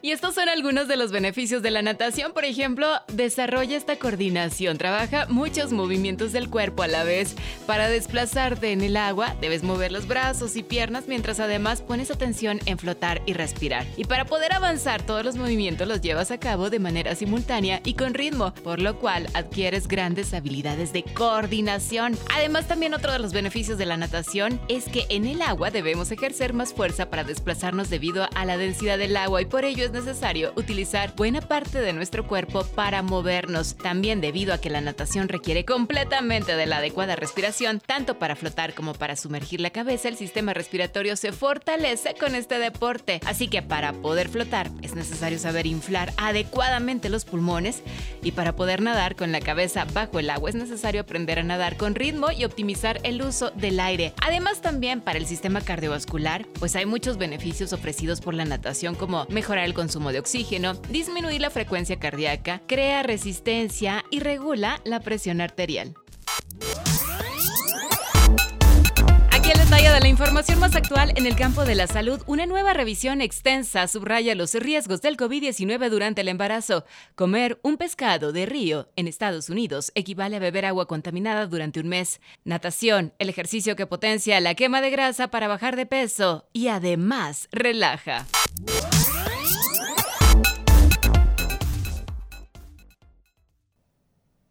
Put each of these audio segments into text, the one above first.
Y estos son algunos de los beneficios de la natación. Por ejemplo, desarrolla esta coordinación, trabaja muchos movimientos del cuerpo a la vez. Para desplazarte en el agua, debes mover los brazos y piernas mientras además pones atención en flotar y respirar. Y para poder avanzar, todos los movimientos los llevas a cabo de manera simultánea y con ritmo, por lo cual adquieres grandes habilidades de coordinación. Además, también otro de los beneficios de la natación es que en el agua debemos ejercer más fuerza para desplazarnos debido a la densidad del agua y por ello es necesario utilizar buena parte de nuestro cuerpo para movernos. También debido a que la natación requiere completamente de la adecuada respiración, tanto para flotar como para sumergir la cabeza, el sistema respiratorio se fortalece con este deporte. Así que para poder flotar es necesario saber inflar adecuadamente los pulmones y para poder nadar con la cabeza bajo el agua es necesario aprender a nadar con ritmo y optimizar el uso del aire. Además también para el sistema cardiovascular, pues hay muchos beneficios ofrecidos por la natación como mejorar el consumo de oxígeno, disminuir la frecuencia cardíaca, crea resistencia y regula la presión arterial. Aquí el detalle de la información más actual en el campo de la salud. Una nueva revisión extensa subraya los riesgos del COVID-19 durante el embarazo. Comer un pescado de río en Estados Unidos equivale a beber agua contaminada durante un mes. Natación, el ejercicio que potencia la quema de grasa para bajar de peso y además relaja.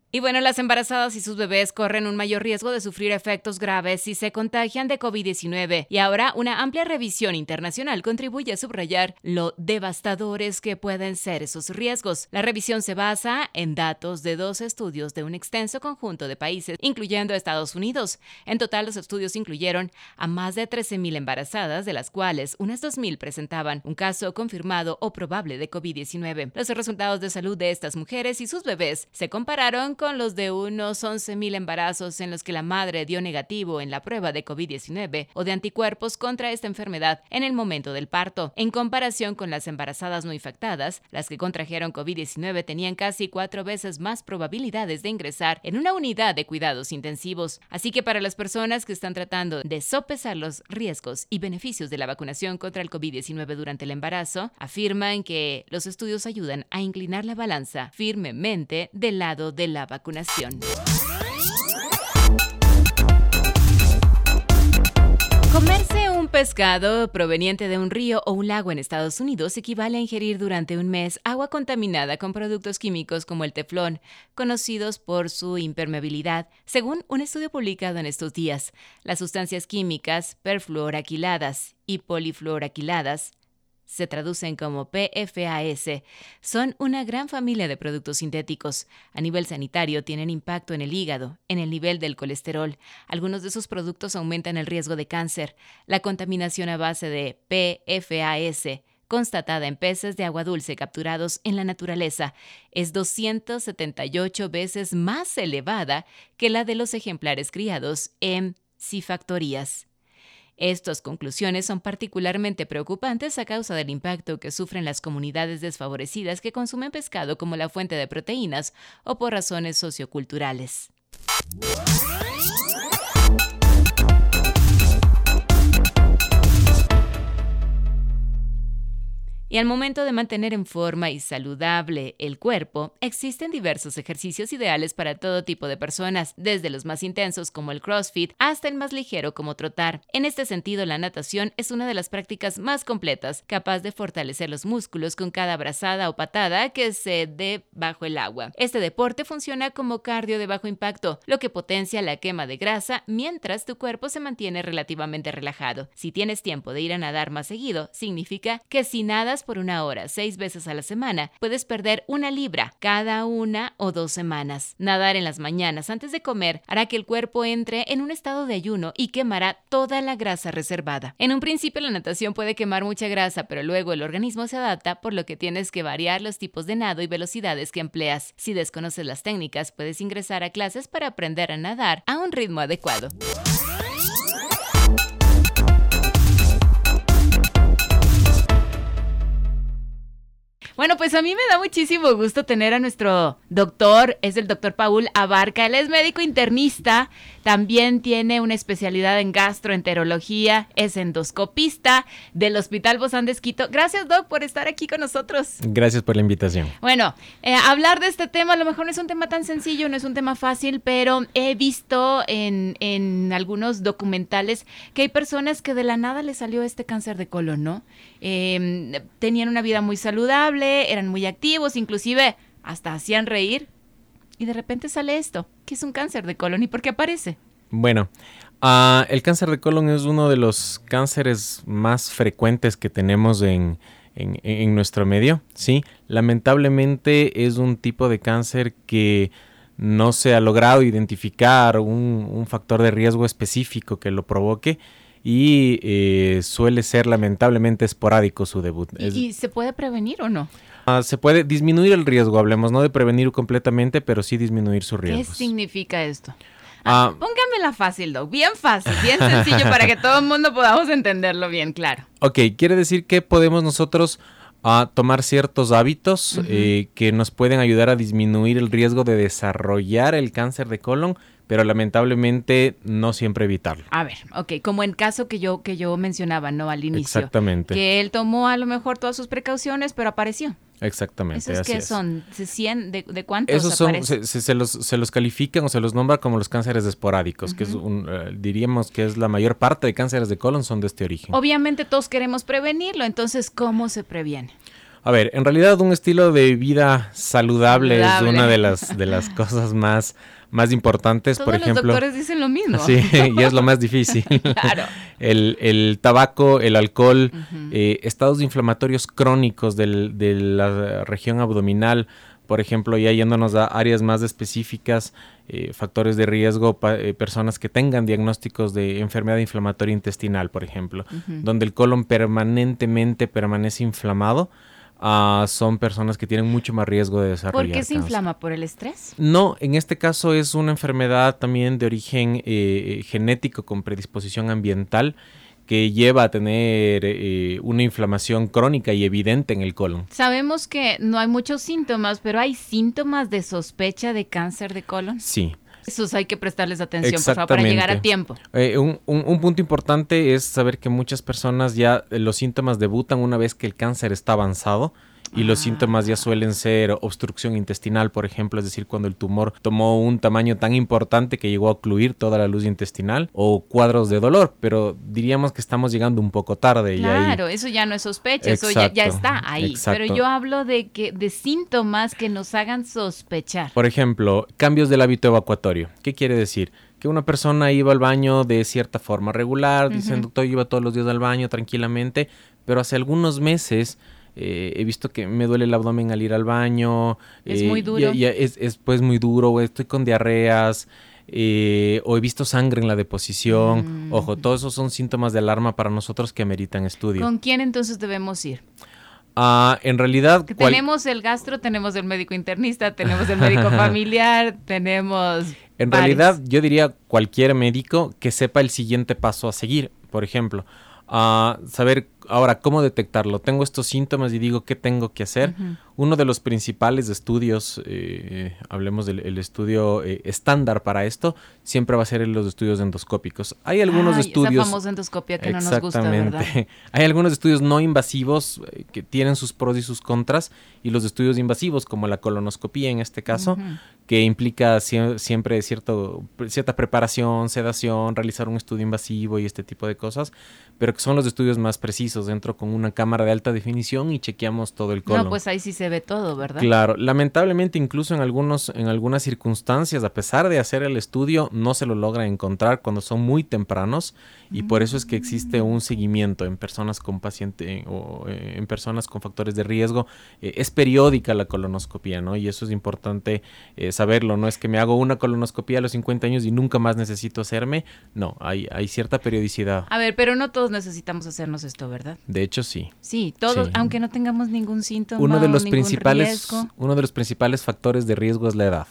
Y bueno, las embarazadas y sus bebés corren un mayor riesgo de sufrir efectos graves si se contagian de COVID-19. Y ahora una amplia revisión internacional contribuye a subrayar lo devastadores que pueden ser esos riesgos. La revisión se basa en datos de dos estudios de un extenso conjunto de países, incluyendo Estados Unidos. En total, los estudios incluyeron a más de 13.000 embarazadas, de las cuales unas 2.000 presentaban un caso confirmado o probable de COVID-19. Los resultados de salud de estas mujeres y sus bebés se compararon con los de unos 11.000 embarazos en los que la madre dio negativo en la prueba de COVID-19 o de anticuerpos contra esta enfermedad en el momento del parto. En comparación con las embarazadas no infectadas, las que contrajeron COVID-19 tenían casi cuatro veces más probabilidades de ingresar en una unidad de cuidados intensivos. Así que para las personas que están tratando de sopesar los riesgos y beneficios de la vacunación contra el COVID-19 durante el embarazo, afirman que los estudios ayudan a inclinar la balanza firmemente del lado de la vacunación. Comerse un pescado proveniente de un río o un lago en Estados Unidos equivale a ingerir durante un mes agua contaminada con productos químicos como el teflón, conocidos por su impermeabilidad, según un estudio publicado en estos días. Las sustancias químicas perfluoraquiladas y polifluoraquiladas se traducen como PFAS, son una gran familia de productos sintéticos. A nivel sanitario tienen impacto en el hígado, en el nivel del colesterol. Algunos de esos productos aumentan el riesgo de cáncer. La contaminación a base de PFAS constatada en peces de agua dulce capturados en la naturaleza es 278 veces más elevada que la de los ejemplares criados en cifactorías. Estas conclusiones son particularmente preocupantes a causa del impacto que sufren las comunidades desfavorecidas que consumen pescado como la fuente de proteínas o por razones socioculturales. Y al momento de mantener en forma y saludable el cuerpo, existen diversos ejercicios ideales para todo tipo de personas, desde los más intensos como el CrossFit hasta el más ligero como trotar. En este sentido, la natación es una de las prácticas más completas, capaz de fortalecer los músculos con cada brazada o patada que se dé bajo el agua. Este deporte funciona como cardio de bajo impacto, lo que potencia la quema de grasa mientras tu cuerpo se mantiene relativamente relajado. Si tienes tiempo de ir a nadar más seguido, significa que si nada por una hora seis veces a la semana, puedes perder una libra cada una o dos semanas. Nadar en las mañanas antes de comer hará que el cuerpo entre en un estado de ayuno y quemará toda la grasa reservada. En un principio la natación puede quemar mucha grasa, pero luego el organismo se adapta, por lo que tienes que variar los tipos de nado y velocidades que empleas. Si desconoces las técnicas, puedes ingresar a clases para aprender a nadar a un ritmo adecuado. Bueno, pues a mí me da muchísimo gusto tener a nuestro doctor, es el doctor Paul Abarca, él es médico internista, también tiene una especialidad en gastroenterología, es endoscopista del Hospital Bozán de Esquito. Gracias, Doc, por estar aquí con nosotros. Gracias por la invitación. Bueno, eh, hablar de este tema a lo mejor no es un tema tan sencillo, no es un tema fácil, pero he visto en, en algunos documentales que hay personas que de la nada les salió este cáncer de colon, ¿no? Eh, tenían una vida muy saludable, eran muy activos, inclusive hasta hacían reír. Y de repente sale esto, que es un cáncer de colon y por qué aparece. Bueno, uh, el cáncer de colon es uno de los cánceres más frecuentes que tenemos en, en, en, nuestro medio, ¿sí? Lamentablemente es un tipo de cáncer que no se ha logrado identificar un, un factor de riesgo específico que lo provoque y eh, suele ser lamentablemente esporádico su debut. ¿Y, es, ¿y se puede prevenir o no? Uh, se puede disminuir el riesgo, hablemos, no de prevenir completamente, pero sí disminuir su riesgo. ¿Qué significa esto? Ah, uh, póngamela fácil, Doc. Bien fácil, bien sencillo para que todo el mundo podamos entenderlo bien, claro. Ok, quiere decir que podemos nosotros uh, tomar ciertos hábitos uh -huh. eh, que nos pueden ayudar a disminuir el riesgo de desarrollar el cáncer de colon pero lamentablemente no siempre evitarlo. A ver, ok, como en caso que yo que yo mencionaba, ¿no? Al inicio. Exactamente. Que él tomó a lo mejor todas sus precauciones, pero apareció. Exactamente. ¿Esos qué es. son? ¿100? ¿De, de cuántos Esos son, se, se, se, los, se los califican o se los nombra como los cánceres esporádicos, uh -huh. que es un, uh, diríamos que es la mayor parte de cánceres de colon son de este origen. Obviamente todos queremos prevenirlo, entonces, ¿cómo se previene? A ver, en realidad un estilo de vida saludable, saludable. es una de las, de las cosas más más importantes, Todos por ejemplo. Los doctores dicen lo mismo. Sí, y es lo más difícil. claro. El, el, tabaco, el alcohol, uh -huh. eh, estados inflamatorios crónicos del, de la región abdominal, por ejemplo, ya yéndonos a áreas más específicas, eh, factores de riesgo, pa, eh, personas que tengan diagnósticos de enfermedad inflamatoria intestinal, por ejemplo, uh -huh. donde el colon permanentemente permanece inflamado. Uh, son personas que tienen mucho más riesgo de desarrollar ¿Por qué se cáncer. inflama? ¿Por el estrés? No, en este caso es una enfermedad también de origen eh, genético con predisposición ambiental que lleva a tener eh, una inflamación crónica y evidente en el colon. Sabemos que no hay muchos síntomas, pero hay síntomas de sospecha de cáncer de colon. Sí, esos hay que prestarles atención, por favor, para llegar a tiempo. Eh, un, un, un, punto importante es saber que muchas personas ya eh, los síntomas debutan una vez que el cáncer está avanzado y ah. los síntomas ya suelen ser obstrucción intestinal, por ejemplo, es decir, cuando el tumor tomó un tamaño tan importante que llegó a ocluir toda la luz intestinal o cuadros de dolor, pero diríamos que estamos llegando un poco tarde. Claro, y ahí... eso ya no es sospecha, exacto, eso ya, ya, está ahí. Exacto. Pero yo hablo de que de síntomas que nos hagan sospechar. Por ejemplo, cambios del hábito evacuatorio. ¿Qué quiere decir? que una persona iba al baño de cierta forma regular, uh -huh. dicen, doctor, yo iba todos los días al baño tranquilamente, pero hace algunos meses eh, he visto que me duele el abdomen al ir al baño. Es eh, muy duro. Y, y es, es, pues muy duro, estoy con diarreas. Eh, o he visto sangre en la deposición. Mm. Ojo, todos esos son síntomas de alarma para nosotros que ameritan estudio. ¿Con quién entonces debemos ir? Uh, en realidad... ¿cuál... Tenemos el gastro, tenemos el médico internista, tenemos el médico familiar, tenemos... En realidad yo diría cualquier médico que sepa el siguiente paso a seguir. Por ejemplo, uh, saber ahora cómo detectarlo. Tengo estos síntomas y digo qué tengo que hacer. Uh -huh. Uno de los principales estudios, eh, hablemos del el estudio eh, estándar para esto, siempre va a ser los estudios endoscópicos. Hay algunos Ay, estudios. Esa famosa endoscopia que no nos gusta, ¿verdad? Hay algunos estudios no invasivos eh, que tienen sus pros y sus contras, y los estudios invasivos, como la colonoscopia en este caso, uh -huh. que implica sie siempre cierto, cierta preparación, sedación, realizar un estudio invasivo y este tipo de cosas, pero son los estudios más precisos. Entro con una cámara de alta definición y chequeamos todo el colon. No, pues ahí sí se ve todo, ¿verdad? Claro, lamentablemente incluso en algunos en algunas circunstancias, a pesar de hacer el estudio, no se lo logra encontrar cuando son muy tempranos y por eso es que existe un seguimiento en personas con paciente o eh, en personas con factores de riesgo. Eh, es periódica la colonoscopia, ¿no? Y eso es importante eh, saberlo. No es que me hago una colonoscopia a los 50 años y nunca más necesito hacerme. No, hay, hay cierta periodicidad. A ver, pero no todos necesitamos hacernos esto, ¿verdad? De hecho, sí. Sí, todos, aunque no tengamos ningún síntoma. Uno de los principales, riesgo. uno de los principales factores de riesgo es la edad.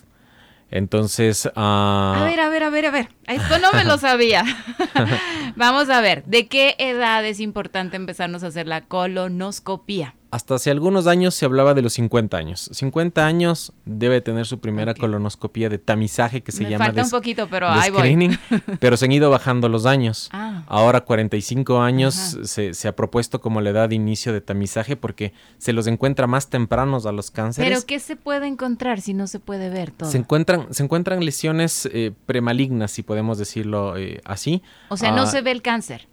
Entonces, a ver, a ver, a ver, a ver. Esto no me lo sabía. Vamos a ver, ¿de qué edad es importante empezarnos a hacer la colonoscopia? Hasta hace algunos años se hablaba de los 50 años. 50 años debe tener su primera Ok. colonoscopia de tamizaje que se me llama falta un poquito, pero ahí voy. pero se han ido bajando los años. Ah. Ahora 45 años se ha propuesto como la edad de inicio de tamizaje porque se los encuentra más tempranos a los cánceres. Pero ¿qué se puede encontrar si no se puede ver todo? se encuentran, se encuentran lesiones eh, premalignas, si podemos decirlo eh, así. O sea, no Ah, se ve el cáncer.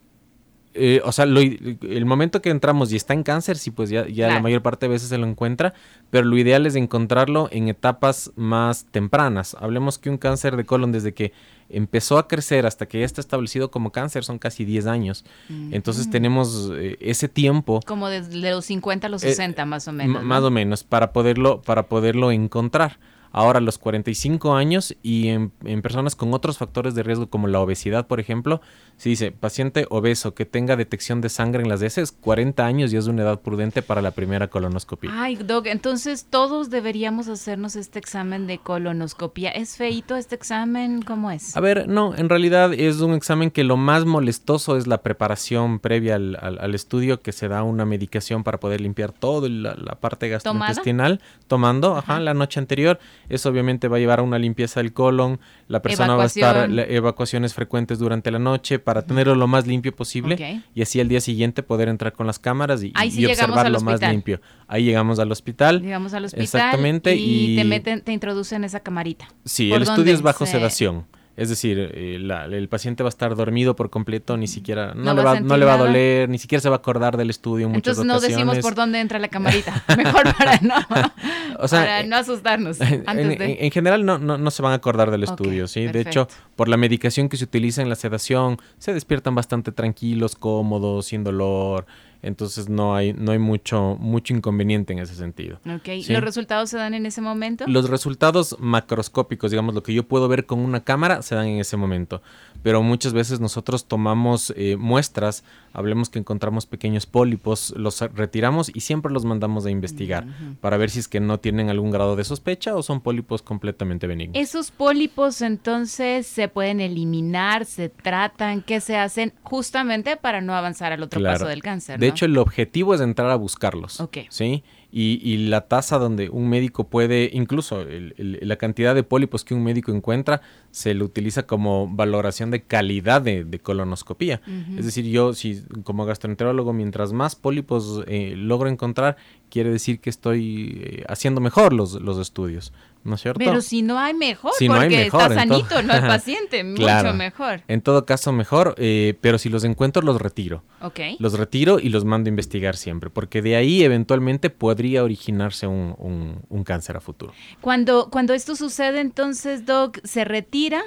Eh, o sea, lo el momento que entramos y está en cáncer, sí, pues ya, ya la mayor parte de veces se lo encuentra, pero lo ideal es encontrarlo en etapas más tempranas. Hablemos que un cáncer de colon desde que empezó a crecer hasta que ya está establecido como cáncer son casi 10 años. Entonces tenemos eh, ese tiempo Como desde los 50 a los Eh, 60 más o menos. Más o menos, para poderlo, para poderlo encontrar. Ahora, a los 45 años y en, en personas con otros factores de riesgo como la obesidad, por ejemplo, se dice paciente obeso que tenga detección de sangre en las heces, 40 años y es una edad prudente para la primera colonoscopia. Ay, Doc, entonces todos deberíamos hacernos este examen de colonoscopia. ¿Es feito este examen? ¿Cómo es? A ver, no, en realidad es un examen que lo más molestoso es la preparación previa al, al- al estudio, que se da una medicación para poder limpiar toda la, la parte gastrointestinal, tomando, ajá, la noche anterior. Eso obviamente va a llevar a una limpieza del colon, la persona va a estar la- evacuaciones frecuentes durante la noche para tenerlo lo más limpio posible y así al día siguiente poder entrar con las cámaras y, Ahí y sí llegamos observar al lo más limpio. Ahí llegamos al hospital. Llegamos al hospital Exactamente, y, y- te meten, te introducen esa camarita. Sí, ¿Por el estudio es bajo se- sedación. Es decir, eh, la- el paciente va a estar dormido por completo, ni siquiera, no, No le, va a va, no sentir le va a nada. doler, ni siquiera se va a acordar del estudio en muchas Entonces no decimos por dónde entra la camarita. Mejor para no, O sea, para no asustarnos En, antes en- de... en general no, no, no se van a acordar del estudio, ¿sí? De hecho, por la medicación que se utiliza en la sedación, se despiertan bastante tranquilos, cómodos, sin dolor. Entonces no hay, no hay mucho, mucho inconveniente en ese sentido. Ok, Sí. ¿Los resultados se dan en ese momento? Los resultados macroscópicos, digamos, lo que yo puedo ver con una cámara, se dan en ese momento. Pero muchas veces nosotros tomamos eh, muestras, hablemos que encontramos pequeños pólipos, los retiramos y siempre los mandamos a investigar para ver si es que no tienen algún grado de sospecha o son pólipos completamente benignos. Esos pólipos entonces se pueden eliminar, se tratan, ¿qué se hacen? Justamente para no avanzar al otro Claro. paso del cáncer. De ¿no? Hecho, el objetivo es entrar a buscarlos. Ok. ¿Sí? Y, y la tasa donde un médico puede, incluso el- el- la cantidad de pólipos que un médico encuentra, se le utiliza como valoración de calidad de, de colonoscopía. Es decir, yo, si como gastroenterólogo, mientras más pólipos eh, logro encontrar, quiere decir que estoy eh, haciendo mejor los, los estudios. ¿No es cierto? Pero si no hay mejor, Si no hay porque mejor, está sanito, no el paciente, mucho mejor. En todo caso, mejor, eh, pero si los encuentro, los retiro. Ok. Los retiro y los mando a investigar siempre, porque de ahí eventualmente podría originarse un, un- un cáncer a futuro. Cuando, cuando esto sucede, entonces, Doc, se retira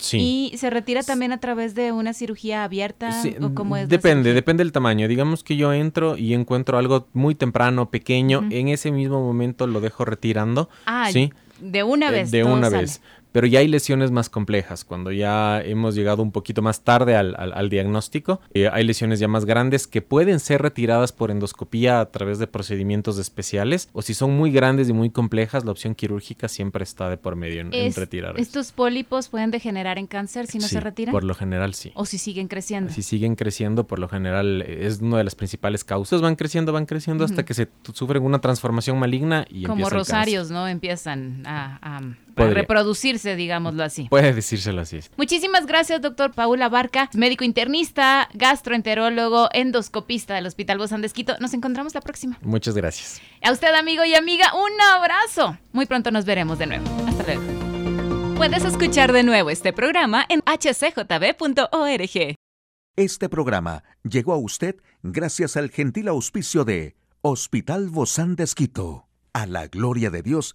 Sí. y se retira también a través de una cirugía abierta Sí, o cómo es. la depende, depende del tamaño. Digamos que yo entro y encuentro algo muy temprano, pequeño, en ese mismo momento lo dejo retirando. Ah, ¿sí? de una Eh, vez. de una sale. vez. Pero ya hay lesiones más complejas. Cuando ya hemos llegado un poquito más tarde al, al- al diagnóstico, eh, hay lesiones ya más grandes que pueden ser retiradas por endoscopía a través de procedimientos especiales. O si son muy grandes y muy complejas, la opción quirúrgica siempre está de por medio en, en Es- retirar. Estos pólipos pueden degenerar en cáncer si no Sí, se retiran. Por lo general, sí. O si siguen creciendo. Si siguen creciendo, por lo general eh, es una de las principales causas. Van creciendo, van creciendo hasta que se sufren una transformación maligna y Como empieza el cáncer. rosarios, ¿no? Empiezan a Podría. reproducirse, digámoslo así. Puede decírselo así. Muchísimas gracias, doctor Paula Barca, médico internista, gastroenterólogo, endoscopista del Hospital Bozán de Esquito. Nos encontramos la próxima. Muchas gracias. A usted, amigo y amiga, un abrazo. Muy pronto nos veremos de nuevo. Hasta luego. Puedes escuchar de nuevo este programa en hcjb.org. Este programa llegó a usted gracias al gentil auspicio de Hospital Bozán de Esquito, a la gloria de Dios